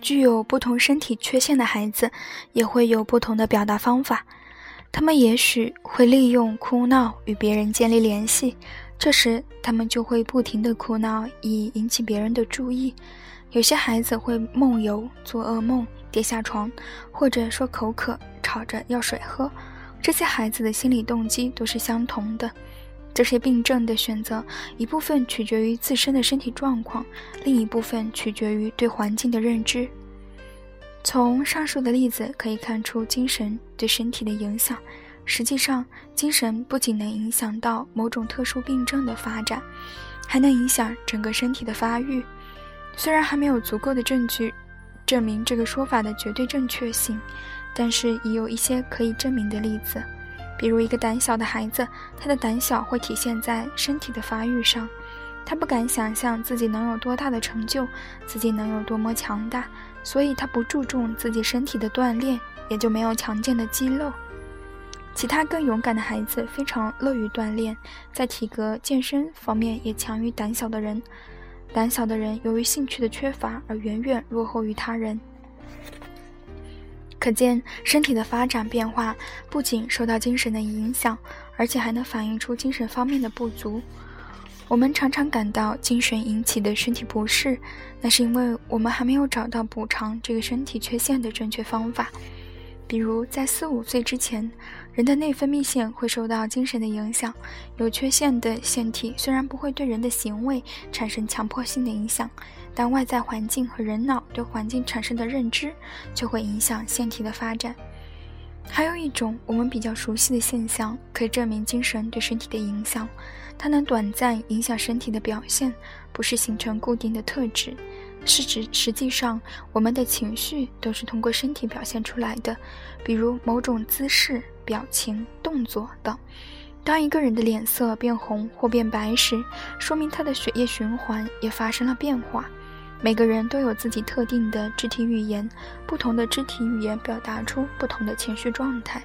具有不同身体缺陷的孩子也会有不同的表达方法。他们也许会利用哭闹与别人建立联系，这时他们就会不停地哭闹以引起别人的注意。有些孩子会梦游、做噩梦、跌下床，或者说口渴，吵着要水喝。这些孩子的心理动机都是相同的。这些病症的选择，一部分取决于自身的身体状况，另一部分取决于对环境的认知。从上述的例子可以看出精神对身体的影响。实际上，精神不仅能影响到某种特殊病症的发展，还能影响整个身体的发育。虽然还没有足够的证据证明这个说法的绝对正确性，但是已有一些可以证明的例子。比如，一个胆小的孩子，他的胆小会体现在身体的发育上。他不敢想象自己能有多大的成就，自己能有多么强大，所以他不注重自己身体的锻炼，也就没有强健的肌肉。其他更勇敢的孩子非常乐于锻炼，在体格健身方面也强于胆小的人。胆小的人由于兴趣的缺乏而远远落后于他人。可见，身体的发展变化不仅受到精神的影响，而且还能反映出精神方面的不足。我们常常感到精神引起的身体不适，那是因为我们还没有找到补偿这个身体缺陷的正确方法。比如，在四五岁之前，人的内分泌腺会受到精神的影响。有缺陷的腺体虽然不会对人的行为产生强迫性的影响，但外在环境和人脑对环境产生的认知就会影响腺体的发展。还有一种我们比较熟悉的现象，可以证明精神对身体的影响。它能短暂影响身体的表现，不是形成固定的特质，是指实际上我们的情绪都是通过身体表现出来的，比如某种姿势、表情、动作等。当一个人的脸色变红或变白时，说明他的血液循环也发生了变化。每个人都有自己特定的肢体语言，不同的肢体语言表达出不同的情绪状态。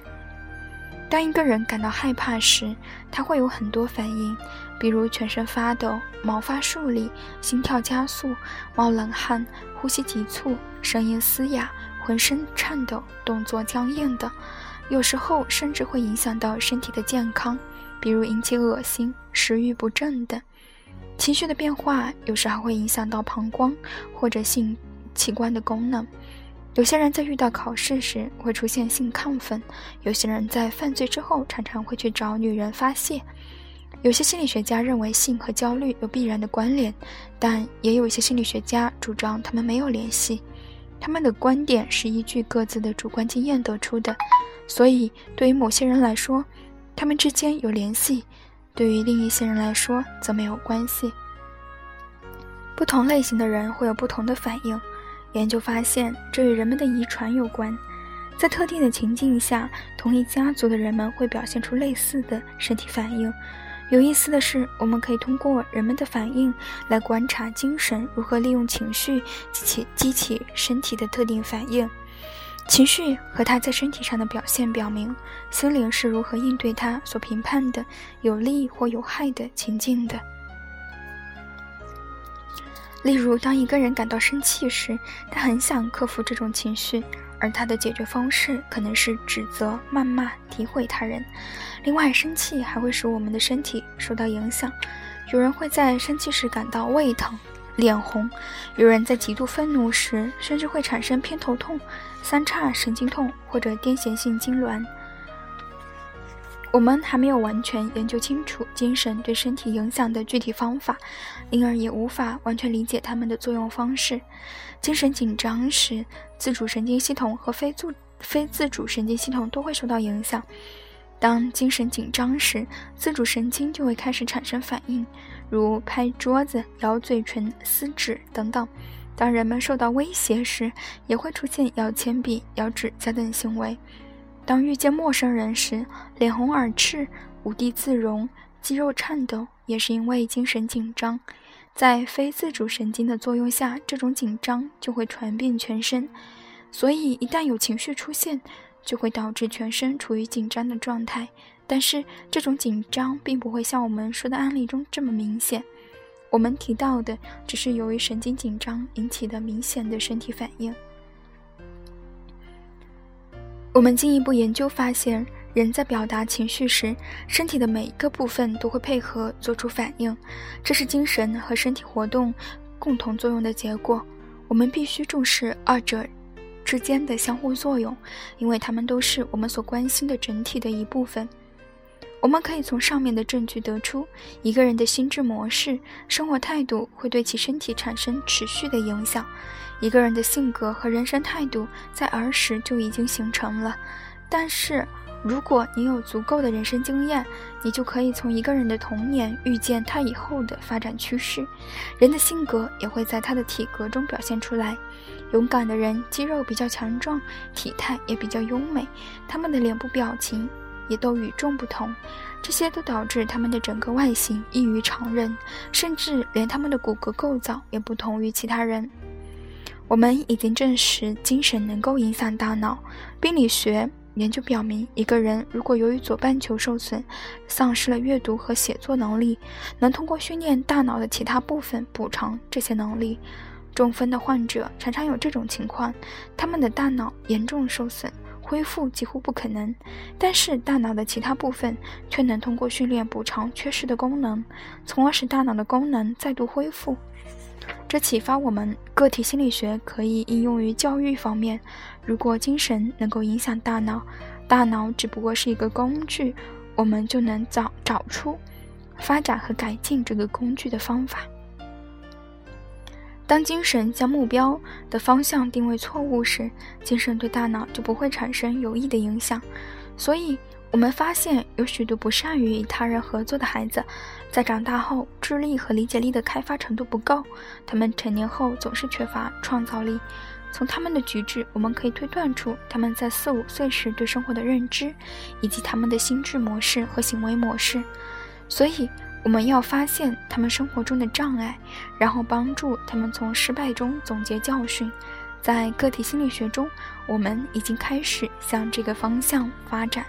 当一个人感到害怕时，他会有很多反应，比如全身发抖、毛发竖立、心跳加速、冒冷汗、呼吸急促、声音嘶哑、浑身颤抖、动作僵硬等。有时候甚至会影响到身体的健康，比如引起恶心、食欲不振等。情绪的变化有时还会影响到膀胱或者性器官的功能。有些人在遇到考试时会出现性亢奋，有些人在犯罪之后常常会去找女人发泄。有些心理学家认为性和焦虑有必然的关联，但也有一些心理学家主张他们没有联系。他们的观点是依据各自的主观经验得出的，所以对于某些人来说，他们之间有联系；对于另一些人来说，则没有关系。不同类型的人会有不同的反应。研究发现，这与人们的遗传有关。在特定的情境下，同一家族的人们会表现出类似的身体反应。有意思的是，我们可以通过人们的反应来观察精神如何利用情绪激起激起身体的特定反应。情绪和他在身体上的表现表明，心灵是如何应对他所评判的有利或有害的情境的。例如，当一个人感到生气时，他很想克服这种情绪，而他的解决方式可能是指责、谩骂、诋毁他人。另外，生气还会使我们的身体受到影响。有人会在生气时感到胃疼、脸红；有人在极度愤怒时，甚至会产生偏头痛、三叉神经痛或者癫痫性痉挛。我们还没有完全研究清楚精神对身体影响的具体方法，因而也无法完全理解它们的作用方式。精神紧张时，自主神经系统和非自非自主神经系统都会受到影响。当精神紧张时，自主神经就会开始产生反应，如拍桌子、咬嘴唇、撕纸等等。当人们受到威胁时，也会出现咬铅笔、咬指甲等行为。当遇见陌生人时，脸红耳赤、无地自容、肌肉颤抖，也是因为精神紧张。在非自主神经的作用下，这种紧张就会传遍全身。所以，一旦有情绪出现，就会导致全身处于紧张的状态。但是，这种紧张并不会像我们说的案例中这么明显。我们提到的只是由于神经紧张引起的明显的身体反应。我们进一步研究发现，人在表达情绪时，身体的每一个部分都会配合做出反应，这是精神和身体活动共同作用的结果。我们必须重视二者之间的相互作用，因为它们都是我们所关心的整体的一部分。我们可以从上面的证据得出，一个人的心智模式、生活态度会对其身体产生持续的影响。一个人的性格和人生态度在儿时就已经形成了，但是如果你有足够的人生经验，你就可以从一个人的童年预见他以后的发展趋势。人的性格也会在他的体格中表现出来。勇敢的人肌肉比较强壮，体态也比较优美，他们的脸部表情也都与众不同。这些都导致他们的整个外形异于常人，甚至连他们的骨骼构造也不同于其他人。我们已经证实，精神能够影响大脑。病理学研究表明，一个人如果由于左半球受损，丧失了阅读和写作能力，能通过训练大脑的其他部分补偿这些能力。中风的患者常常有这种情况，他们的大脑严重受损，恢复几乎不可能，但是大脑的其他部分却能通过训练补偿缺失的功能，从而使大脑的功能再度恢复。这启发我们，个体心理学可以应用于教育方面。如果精神能够影响大脑，大脑只不过是一个工具，我们就能找找出发展和改进这个工具的方法。当精神将目标的方向定位错误时，精神对大脑就不会产生有益的影响。所以。我们发现有许多不善于与他人合作的孩子，在长大后智力和理解力的开发程度不够，他们成年后总是缺乏创造力。从他们的举止，我们可以推断出他们在四五岁时对生活的认知，以及他们的心智模式和行为模式。所以，我们要发现他们生活中的障碍，然后帮助他们从失败中总结教训。在个体心理学中，我们已经开始向这个方向发展。